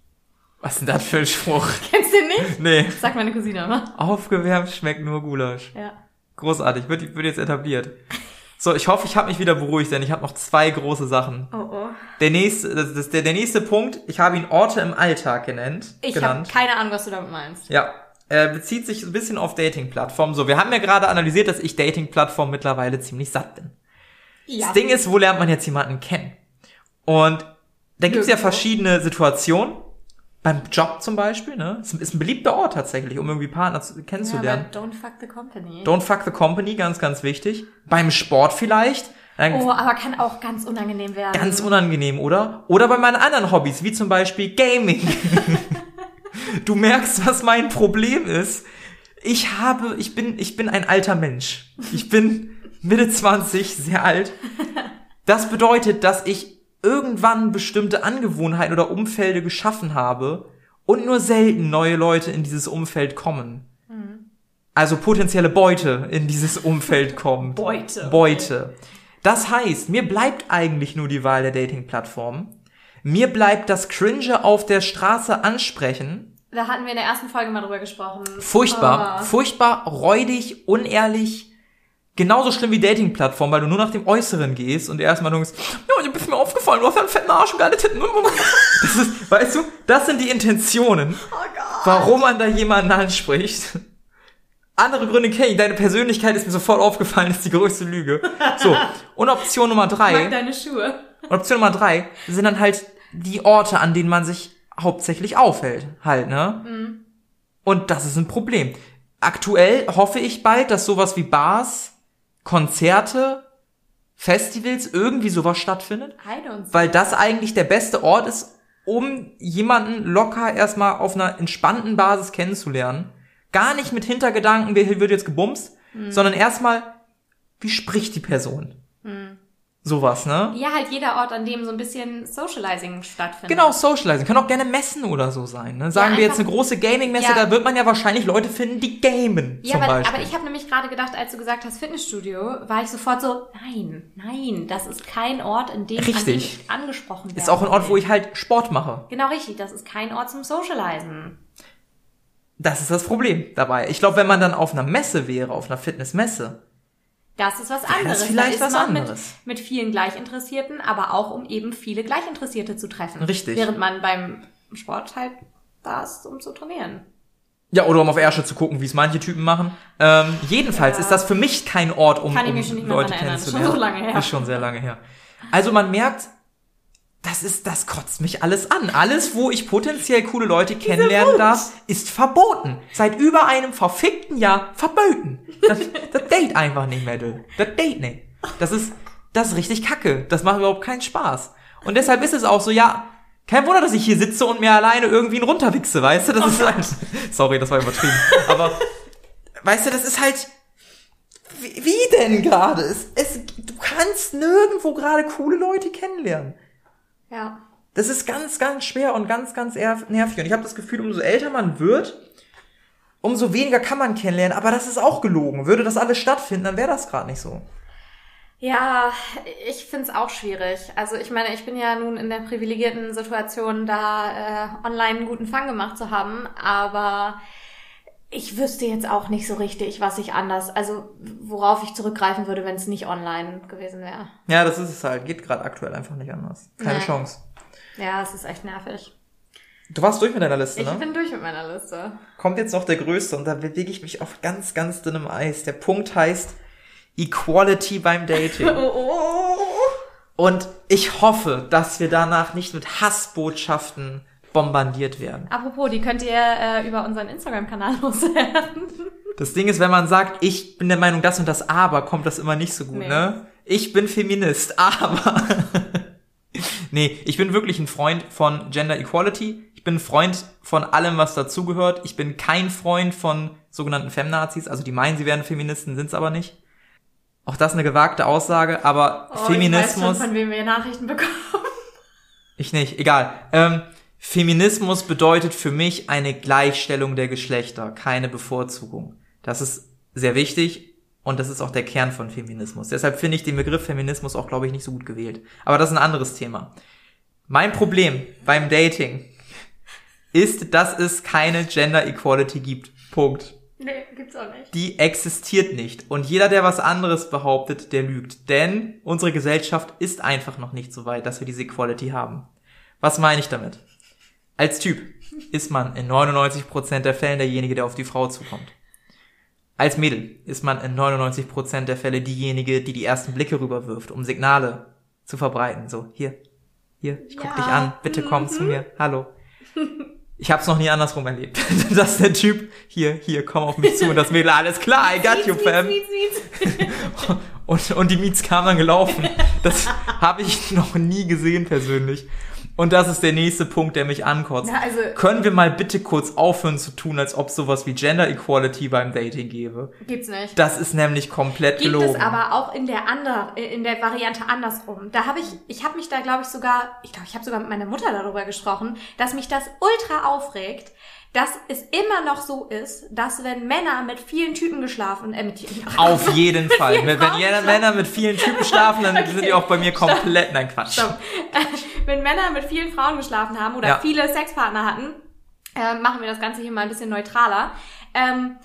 Was ist denn das für ein Spruch? Kennst du den nicht? Nee. Sagt meine Cousine immer. Aufgewärmt schmeckt nur Gulasch. Ja. Großartig, wird, wird jetzt etabliert. So, ich hoffe, ich habe mich wieder beruhigt, denn ich habe noch zwei große Sachen. Oh oh. Der nächste, das, das, der, der nächste Punkt, ich habe ihn Orte im Alltag genannt. Ich habe keine Ahnung, was du damit meinst. Ja, äh, bezieht sich ein bisschen auf Dating-Plattformen. So, wir haben ja gerade analysiert, dass ich Dating-Plattformen mittlerweile ziemlich satt bin. Ja. Das Ding ist, wo lernt man jetzt jemanden kennen? Und da gibt es ja verschiedene Situationen. Beim Job zum Beispiel, ne? Ist, ist ein beliebter Ort tatsächlich, um irgendwie Partner zu, ja, kennenzulernen. aber don't fuck the company. Don't fuck the company, ganz, ganz wichtig. Beim Sport vielleicht. Oh, aber kann auch ganz unangenehm werden. Ganz unangenehm, oder? Oder bei meinen anderen Hobbys, wie zum Beispiel Gaming. du merkst, was mein Problem ist. Ich habe, ich bin, ich bin ein alter Mensch. Ich bin Mitte 20, sehr alt. Das bedeutet, dass ich irgendwann bestimmte Angewohnheiten oder Umfelde geschaffen habe und nur selten neue Leute in dieses Umfeld kommen. Also potenzielle Beute in dieses Umfeld kommt. Beute. Beute. Das heißt, mir bleibt eigentlich nur die Wahl der Dating-Plattform. Mir bleibt das Cringe auf der Straße ansprechen. Da hatten wir in der ersten Folge mal drüber gesprochen. Furchtbar. Ah. Furchtbar, räudig, unehrlich. Genauso schlimm wie Dating-Plattform, weil du nur nach dem Äußeren gehst und erstmal denkst, ja, du bist mir aufgefallen, du hast einen fetten Arsch und geile Titten. Das ist, weißt du, das sind die Intentionen, Oh warum man da jemanden anspricht. Andere Gründe kenne ich. Deine Persönlichkeit ist mir sofort aufgefallen, ist die größte Lüge. So. Und Option Nummer Ich drei. mag deine Schuhe. Und Option Nummer drei sind dann halt die Orte, an denen man sich hauptsächlich aufhält, halt, ne? Mhm. Und das ist ein Problem. Aktuell hoffe ich bald, dass sowas wie Bars, Konzerte, Festivals, irgendwie sowas stattfindet, weil das eigentlich der beste Ort ist, um jemanden locker erstmal auf einer entspannten Basis kennenzulernen. Gar nicht mit Hintergedanken, wer wird jetzt gebumst, sondern erstmal, wie spricht die Person? Sowas, ne? Ja, halt jeder Ort, an dem so ein bisschen Socializing stattfindet. Genau, Socializing. Kann auch gerne Messen oder so sein. Ne? Sagen Ja, wir jetzt eine große Gaming-Messe, Ja. da wird man ja wahrscheinlich Leute finden, die gamen. Ja, aber, aber ich habe nämlich gerade gedacht, als du gesagt hast Fitnessstudio, war ich sofort so, nein, nein, das ist kein Ort, in dem, an dem Richtig. ich angesprochen werde. ist auch ein Ort, wo ich halt Sport mache. Genau richtig, das ist kein Ort zum Socializen. Das ist das Problem dabei. Ich glaube, wenn man dann auf einer Messe wäre, auf einer Fitnessmesse, Das ist was anderes. vielleicht da ist was anderes. Mit, mit vielen Gleichinteressierten, aber auch um eben viele Gleichinteressierte zu treffen. Richtig. Während man beim Sport halt da ist, um zu trainieren. ja, oder um auf Ärsche zu gucken, wie es manche Typen machen. Ähm, jedenfalls Ja. ist das für mich kein Ort, um, Kann ich um mich schon nicht mehr Leute. Das ist kennenzulernen. schon so lange her. Ist schon sehr lange her. Also man merkt, das ist, das kotzt mich alles an. Alles, wo ich potenziell coole Leute kennenlernen darf, ist verboten. Seit über einem verfickten Jahr verboten. Das, das date einfach nicht mehr, du. Das date nicht. Das ist, das ist richtig kacke. Das macht überhaupt keinen Spaß. Und deshalb ist es auch so, ja, kein Wunder, dass ich hier sitze und mir alleine irgendwie einen runterwichse, weißt du? Das ist halt, sorry, das war übertrieben. Aber, weißt du, das ist halt, wie, wie denn gerade? Es, es, du kannst nirgendwo gerade coole Leute kennenlernen. Ja. Das ist ganz, ganz schwer und ganz, ganz nervig. Und ich habe das Gefühl, umso älter man wird, umso weniger kann man kennenlernen. Aber das ist auch gelogen. Würde das alles stattfinden, dann wäre das gerade nicht so. Ja, ich find's auch schwierig. Also ich meine, ich bin ja nun in der privilegierten Situation, da äh, online einen guten Fang gemacht zu haben, aber ich wüsste jetzt auch nicht so richtig, was ich anders, also worauf ich zurückgreifen würde, wenn es nicht online gewesen wäre. Ja, das ist es halt. Geht gerade aktuell einfach nicht anders. Keine Nee. Chance. Ja, es ist echt nervig. Du warst durch mit deiner Liste, Ich ne? bin durch mit meiner Liste. Kommt jetzt noch der größte und da bewege ich mich auf ganz, ganz dünnem Eis. Der Punkt heißt Equality beim Dating. Oh, Und ich hoffe, dass wir danach nicht mit Hassbotschaften bombardiert werden. Apropos, die könnt ihr äh, über unseren Instagram-Kanal loswerden. Das Ding ist, wenn man sagt, ich bin der Meinung, das und das aber, kommt das immer nicht so gut, Nee. ne? Ich bin Feminist, aber. nee, ich bin wirklich ein Freund von Gender Equality. Ich bin ein Freund von allem, was dazugehört. Ich bin kein Freund von sogenannten Femnazis. Also die meinen, sie wären Feministen, sind's aber nicht. Auch das eine gewagte Aussage, aber Oh, Ich weiß Feminismus. schon, von wem wir Nachrichten bekommen. Ich nicht, egal. Ähm, Feminismus bedeutet für mich eine Gleichstellung der Geschlechter, keine Bevorzugung. Das ist sehr wichtig und das ist auch der Kern von Feminismus. Deshalb finde ich den Begriff Feminismus auch, glaube ich, nicht so gut gewählt. Aber das ist ein anderes Thema. Mein Problem beim Dating ist, dass es keine Gender Equality gibt. Punkt. Nee, gibt's auch nicht. Die existiert nicht. Und jeder, der was anderes behauptet, der lügt. Denn unsere Gesellschaft ist einfach noch nicht so weit, dass wir diese Equality haben. Was meine ich damit? Als Typ ist man in 99% der Fällen derjenige, der auf die Frau zukommt. Als Mädel ist man in 99% der Fälle diejenige, die die ersten Blicke rüberwirft, um Signale zu verbreiten. So, hier, hier, ich guck Ja. dich an, bitte komm zu mir, hallo. Ich hab's noch nie andersrum erlebt. Dass der Typ, hier, hier, komm auf mich zu und das Mädel, alles klar, I got you, fam. Und, und die Miets kamen dann gelaufen. Das habe ich noch nie gesehen persönlich. Und das ist der nächste Punkt, der mich ankotzt. Na, also- Können wir mal bitte kurz aufhören zu tun, als ob sowas wie Gender Equality beim Dating gäbe? Gibt's nicht. Das ist nämlich komplett Gibt gelogen. es aber auch in der ander, in der Variante andersrum. Da habe ich, ich habe mich da glaube ich sogar, ich glaube, ich habe sogar mit meiner Mutter darüber gesprochen, dass mich das ultra aufregt, dass es immer noch so ist, dass wenn Männer mit vielen Typen geschlafen, äh, mit Auf jeden Fall. vielen Wenn, wenn. Männer mit vielen Typen schlafen, dann sind die auch bei mir komplett, nein Quatsch. Stopp. wenn Männer mit vielen Frauen geschlafen haben oder Ja. viele Sexpartner hatten, äh, machen wir das Ganze hier mal ein bisschen neutraler, ähm,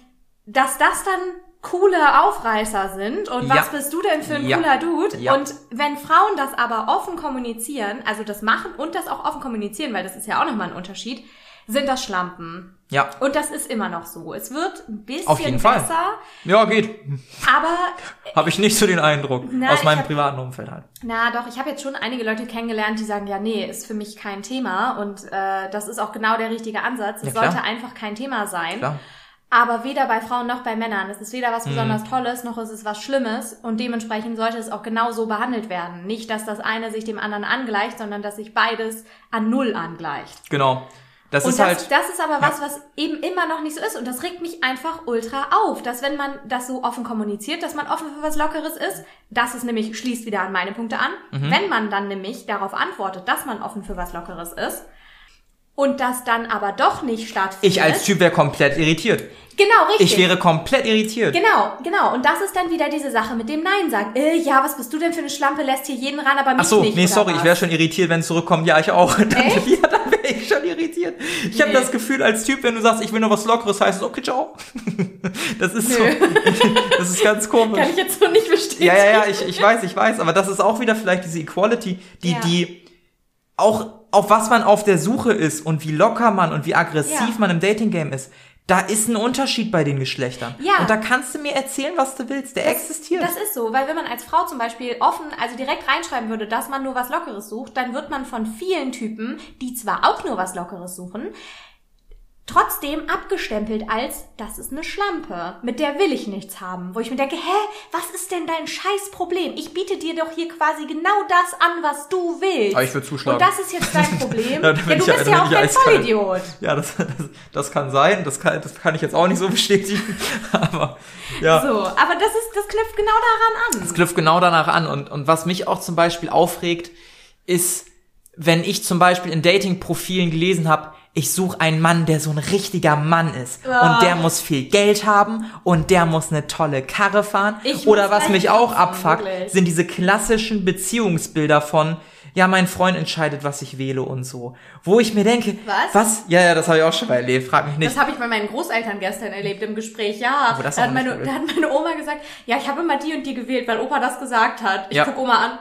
dass das dann coole Aufreißer sind und Ja. was bist du denn für ein Ja. cooler Dude? Ja. Und wenn Frauen das aber offen kommunizieren, also das machen und das auch offen kommunizieren, weil das ist ja auch nochmal ein Unterschied, sind das Schlampen. Ja. Und das ist immer noch so. Es wird ein bisschen Auf jeden Fall. besser, Ja, geht. aber Habe ich nicht so den Eindruck. Na, aus meinem hab- privaten Umfeld halt. Na doch, ich habe jetzt schon einige Leute kennengelernt, die sagen, ja, nee, ist für mich kein Thema. Und äh, das ist auch genau der richtige Ansatz. Es Ja, sollte einfach kein Thema sein. Klar. Aber weder bei Frauen noch bei Männern. Es ist weder Mhm. was besonders Tolles, noch ist es was Schlimmes. Und dementsprechend sollte es auch genau so behandelt werden. Nicht, dass das eine sich dem anderen angleicht, sondern dass sich beides an Null angleicht. Genau. Das Und ist das, halt. das ist aber was, was eben immer noch nicht so ist. Und das regt mich einfach ultra auf, dass wenn man das so offen kommuniziert, dass man offen für was Lockeres ist, das ist nämlich, schließt wieder an meine Punkte an. Mhm. Wenn man dann nämlich darauf antwortet, dass man offen für was Lockeres ist, und das dann aber doch nicht stattfindet. Ich als Typ wäre komplett irritiert. Genau, richtig. Ich wäre komplett irritiert. Genau, genau. Und das ist dann wieder diese Sache mit dem Nein sagen. Äh, ja, was bist du denn für eine Schlampe? Lässt hier jeden ran, aber mich Ach so, nicht. nee, oder sorry, was? ich wäre schon irritiert, wenn es zurückkommt. Ja, ich auch. Dann? Ja, dann schon irritiert. Ich habe Nee. das Gefühl, als Typ, wenn du sagst, ich will noch was Lockeres, heißt es, okay, ciao. Das ist so. Nö. Das ist ganz komisch. Kann ich jetzt so nicht bestätigen. Ja, ja, ja, ich, ich weiß, ich weiß, aber das ist auch wieder vielleicht diese Equality, die, Ja. die auch auf was man auf der Suche ist und wie locker man und wie aggressiv Ja. man im Dating-Game ist. Da ist ein Unterschied bei den Geschlechtern. Ja. Und da kannst du mir erzählen, was du willst. Der existiert. Das ist so, weil wenn man als Frau zum Beispiel offen, also direkt reinschreiben würde, dass man nur was Lockeres sucht, dann wird man von vielen Typen, die zwar auch nur was Lockeres suchen, trotzdem abgestempelt als, das ist eine Schlampe, mit der will ich nichts haben. Wo ich mir denke, hä, was ist denn dein scheiß Problem? Ich biete dir doch hier quasi genau das an, was du willst. Aber ich würd zuschlagen. Und das ist jetzt dein Problem. Ja, ja, du ich- bist ja auch kein. Vollidiot. Ja, das, das, das kann sein. Das kann, das kann ich jetzt auch nicht so bestätigen. Aber ja, So, aber das ist, das knüpft genau daran an. es knüpft genau danach an. Und, und was mich auch zum Beispiel aufregt, ist, wenn ich zum Beispiel in Dating-Profilen gelesen habe, ich suche einen Mann, der so ein richtiger Mann ist. Ah. Und der muss viel Geld haben und der muss eine tolle Karre fahren. Ich Oder was mich auch abfuckt, wirklich. sind diese klassischen Beziehungsbilder von, ja, mein Freund entscheidet, was ich wähle und so. Wo ich mir denke, Was? Was? Ja, ja, das habe ich auch schon mal erlebt. Frag mich nicht. Das habe ich bei meinen Großeltern gestern erlebt im Gespräch. Ja, das da hat, meine, da hat meine Oma gesagt, ja, ich habe immer die und die gewählt, weil Opa das gesagt hat. Ich Ja. guck Oma an.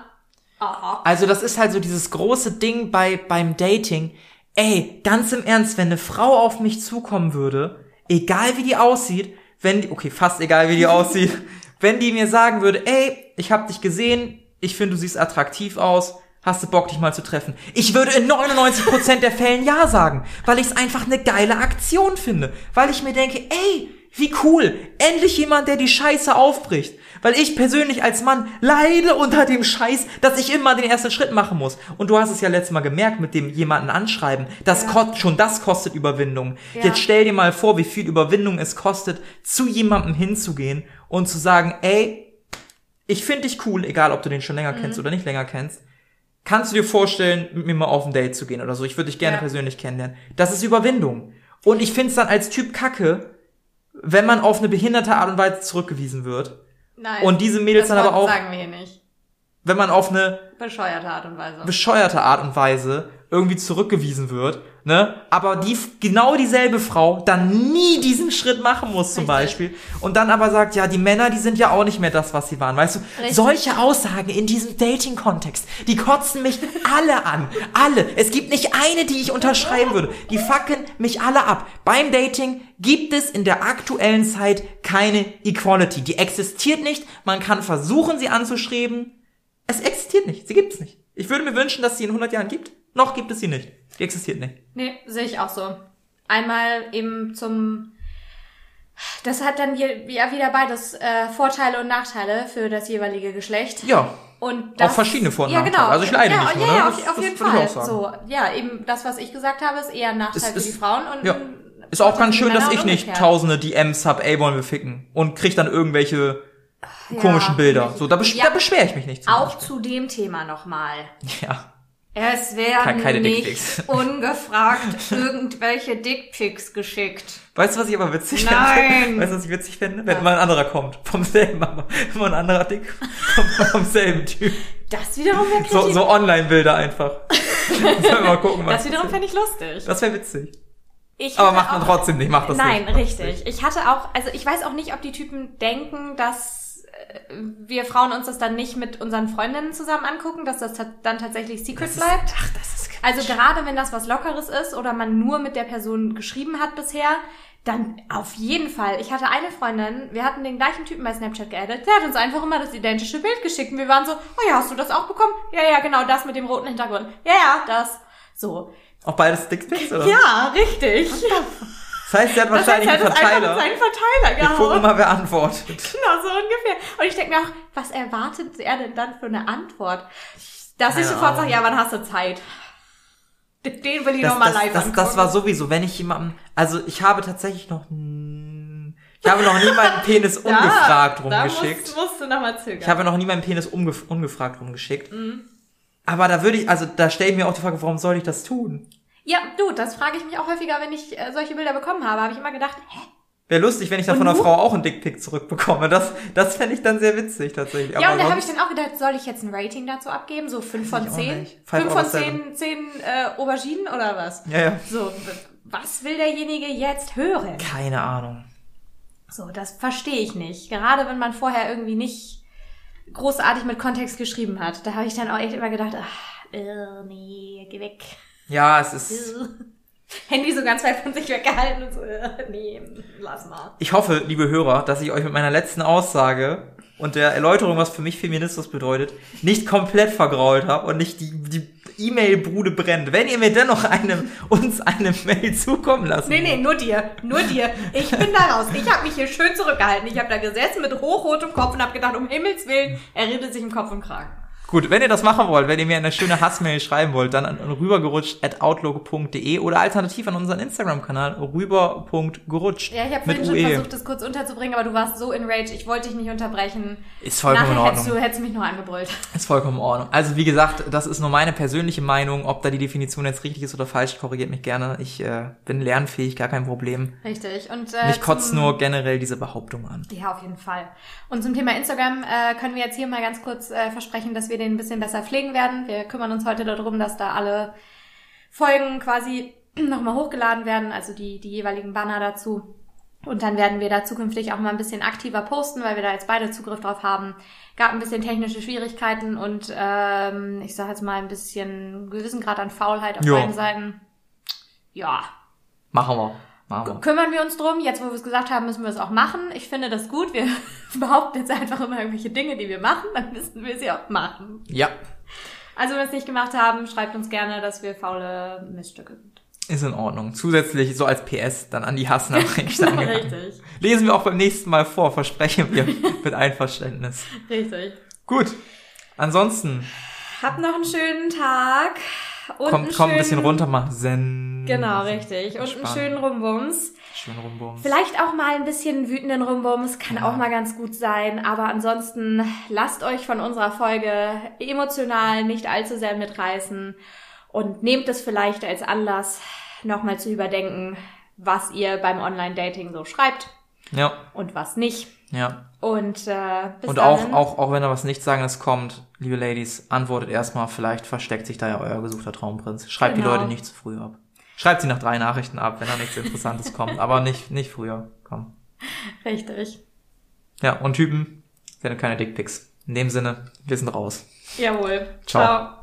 Aha. Also das ist halt so dieses große Ding bei beim Dating. Ey, ganz im Ernst, wenn eine Frau auf mich zukommen würde, egal wie die aussieht, wenn die, okay, fast egal wie die aussieht, wenn die mir sagen würde, ey, ich hab dich gesehen, ich finde, du siehst attraktiv aus, hast du Bock, dich mal zu treffen? Ich würde in 99% der Fällen ja sagen, weil ich es einfach eine geile Aktion finde. Weil ich mir denke, ey, wie cool, endlich jemand, der die Scheiße aufbricht. Weil ich persönlich als Mann leide unter dem Scheiß, dass ich immer den ersten Schritt machen muss. Und du hast es ja letztes Mal gemerkt mit dem jemanden anschreiben. Das ko- schon das kostet Überwindung. Ja. Jetzt stell dir mal vor, wie viel Überwindung es kostet, zu jemandem hinzugehen und zu sagen, ey, ich finde dich cool, egal ob du den schon länger kennst Mhm. oder nicht länger kennst. Kannst du dir vorstellen, mit mir mal auf ein Date zu gehen oder so? Ich würde dich gerne Ja. persönlich kennenlernen. Das ist Überwindung. Und ich finde es dann als Typ kacke, wenn man auf eine behinderte Art und Weise zurückgewiesen wird. Nein. Und diese Mädels dann aber auch, sagen wir hier nicht. wenn man auf eine Bescheuerte Art und Weise. bescheuerte Art und Weise irgendwie zurückgewiesen wird, ne? Aber die genau dieselbe Frau dann nie diesen Schritt machen muss zum Richtig. Beispiel und dann aber sagt, ja, die Männer, die sind ja auch nicht mehr das, was sie waren, weißt du? Richtig. Solche Aussagen in diesem Dating-Kontext, die kotzen mich alle an, alle. Es gibt nicht eine, die ich unterschreiben würde. Die fucken mich alle ab. Beim Dating gibt es in der aktuellen Zeit keine Equality. Die existiert nicht. Man kann versuchen, sie anzuschreiben. Es existiert nicht. Sie gibt es nicht. Ich würde mir wünschen, dass sie in 100 Jahren gibt. Noch gibt es sie nicht. Die existiert nicht. Nee, sehe ich auch so. Einmal eben zum. Das hat dann je, ja wieder beides äh, Vorteile und Nachteile für das jeweilige Geschlecht. Ja. Und das, Auch verschiedene Vor- und ja, Nachteile. genau. Also ich leide ja, nicht nur, Ja, ne? ja, Das- auf, auf jeden Fall. So, ja, eben das, was ich gesagt habe, ist eher ein Nachteil Es für die ist- Frauen und ja. Ist auch ganz schön, dass ich nicht tausende DMs hab, ey, wollen wir ficken. Und krieg dann irgendwelche komischen Bilder. So, da, besch Ja. da beschwere ich mich nicht. Auch zu dem Thema nochmal. Beispiel. Ja. Es werden Keine- nicht ungefragt irgendwelche Dickpics geschickt. Weißt du, was ich aber witzig Nein. finde? Weißt du, was ich witzig finde? Wenn mal ein anderer kommt. Vom selben, aber immer ein anderer Dick. Vom, vom selben Typ. Das wiederum wäre So, so Online-Bilder einfach. Sollen wir mal gucken, was das wiederum fände ich lustig. Das wäre witzig. Ich Aber macht man auch- trotzdem nicht, macht das Nein, nicht. richtig. Ich hatte auch, also ich weiß auch nicht, ob die Typen denken, dass wir Frauen uns das dann nicht mit unseren Freundinnen zusammen angucken, dass das dann tatsächlich secret Das ist, bleibt. ach, das ist Quatsch. Also gerade wenn das was Lockeres ist oder man nur mit der Person geschrieben hat bisher, dann auf jeden Fall. Ich hatte eine Freundin, wir hatten den gleichen Typen bei Snapchat geaddet, der hat uns einfach immer das identische Bild geschickt und wir waren so, oh ja, hast du das auch bekommen? Ja, ja, genau, das mit dem roten Hintergrund. Ja, ja, das. So. Auch beides Dickpics, oder? Ja, richtig. Das heißt, der hat Das heißt, wahrscheinlich er einen hat einfach in Verteiler. seinen Verteiler Wir gucken gehauen. mal, wer antwortet. Genau, so ungefähr. Und ich denke mir auch, was erwartet er denn dann für eine Antwort? Dass ich Keine sofort sage, ja, wann hast du Zeit? Den will ich Das, noch mal das, live das, das angucken. war sowieso, wenn ich jemandem, also ich habe tatsächlich noch, ich habe noch nie meinen Penis ungefragt rumgeschickt. Da musst, musst du noch mal zögern. Ich habe noch nie meinen Penis umgef ungefragt rumgeschickt. Mhm. Aber da würde ich, also da stelle ich mir auch die Frage, warum soll ich das tun? Ja, du, das frage ich mich auch häufiger, wenn ich äh, solche Bilder bekommen habe. Habe ich immer gedacht, hä? Wäre lustig, wenn ich dann Und von einer du? Frau auch einen Dickpick zurückbekomme. Das, das fände ich dann sehr witzig tatsächlich. Ja, und da habe ich dann auch gedacht, soll ich jetzt ein Rating dazu abgeben? So 5 von ich auch 10? nicht. Five 5 out von. 10, 10 äh, Auberginen oder was? Ja, ja. So, was will derjenige jetzt hören? Keine Ahnung. So, das verstehe ich nicht. Gerade wenn man vorher irgendwie nicht großartig mit Kontext geschrieben hat. Da habe ich dann auch echt immer gedacht, ach, äh, nee, geh weg. Ja, es ist. Handy so ganz weit von sich weggehalten und so, äh, nee, lass mal. Ich hoffe, liebe Hörer, dass ich euch mit meiner letzten Aussage und der Erläuterung, was für mich Feminismus bedeutet, nicht komplett vergrault habe und nicht die, die E-Mail-Bude brennt. Wenn ihr mir dennoch eine, uns eine Mail zukommen lassen Nee, nee, nur dir, nur dir. Ich bin da raus. Ich habe mich hier schön zurückgehalten. Ich habe da gesessen mit hochrotem Kopf und habe gedacht, um Himmels Willen, er redet sich im Kopf und Kragen. Gut, wenn ihr das machen wollt, wenn ihr mir eine schöne Hassmail schreiben wollt, dann an rübergerutscht at outlook.de oder alternativ an unseren Instagram-Kanal rüber.gerutscht. Ja, ich habe vorhin schon UE. versucht, das kurz unterzubringen, aber du warst so in Rage, ich wollte dich nicht unterbrechen. Ist vollkommen in Nachher hättest Ordnung. du, hättest du mich nur angebrüllt. Ist vollkommen in Ordnung. Also wie gesagt, das ist nur meine persönliche Meinung. Ob da die Definition jetzt richtig ist oder falsch, korrigiert mich gerne. Ich äh, bin lernfähig, gar kein Problem. Richtig. Und, äh, Mich kotzt nur generell diese Behauptung an. Ja, auf jeden Fall. Und zum Thema Instagram äh, können wir jetzt hier mal ganz kurz äh, versprechen, dass wir den ein bisschen besser pflegen werden. Wir kümmern uns heute darum, dass da alle Folgen quasi nochmal hochgeladen werden, also die, die jeweiligen Banner dazu. Und dann werden wir da zukünftig auch mal ein bisschen aktiver posten, weil wir da jetzt beide Zugriff drauf haben. Gab ein bisschen technische Schwierigkeiten und ähm, ich sage jetzt mal ein bisschen gewissen Grad an Faulheit auf Ja. beiden Seiten. Ja, Machen wir. Kümmern wir uns drum. Jetzt, wo wir es gesagt haben, müssen wir es auch machen. Ich finde das gut. Wir behaupten jetzt einfach immer irgendwelche Dinge, die wir machen, dann müssen wir sie auch machen. Ja, Also, wenn wir es nicht gemacht haben, schreibt uns gerne, dass wir faule Miststücke sind. ist in Ordnung. Zusätzlich so als PS dann an die Hassnachricht angehangen. Richtig, Lesen wir auch beim nächsten Mal vor, versprechen wir mit Einverständnis. richtig. Gut. Ansonsten Habt noch einen schönen Tag. Und einen kommt, kommt ein bisschen schönen- runter, mal Zen. Genau, richtig. Und einen schönen Rumbums. Schön rumbums. Vielleicht auch mal ein bisschen wütenden Rumbums, kann Ja. auch mal ganz gut sein. Aber ansonsten lasst euch von unserer Folge emotional nicht allzu sehr mitreißen und nehmt es vielleicht als Anlass, nochmal zu überdenken, was ihr beim Online-Dating so schreibt Ja, und was nicht. ja. Und äh, bis Und auch, auch, auch wenn da was Nichtssagendes kommt, liebe Ladies, antwortet erstmal, vielleicht versteckt sich da ja euer gesuchter Traumprinz. Schreibt die Genau. Leute nicht zu früh ab. Schreibt sie nach drei Nachrichten ab, wenn da nichts Interessantes kommt, aber nicht, nicht früher. Komm. Richtig. Ja, und Typen, sendet keine Dickpics. In dem Sinne, wir sind raus. Jawohl. Ciao. Ciao.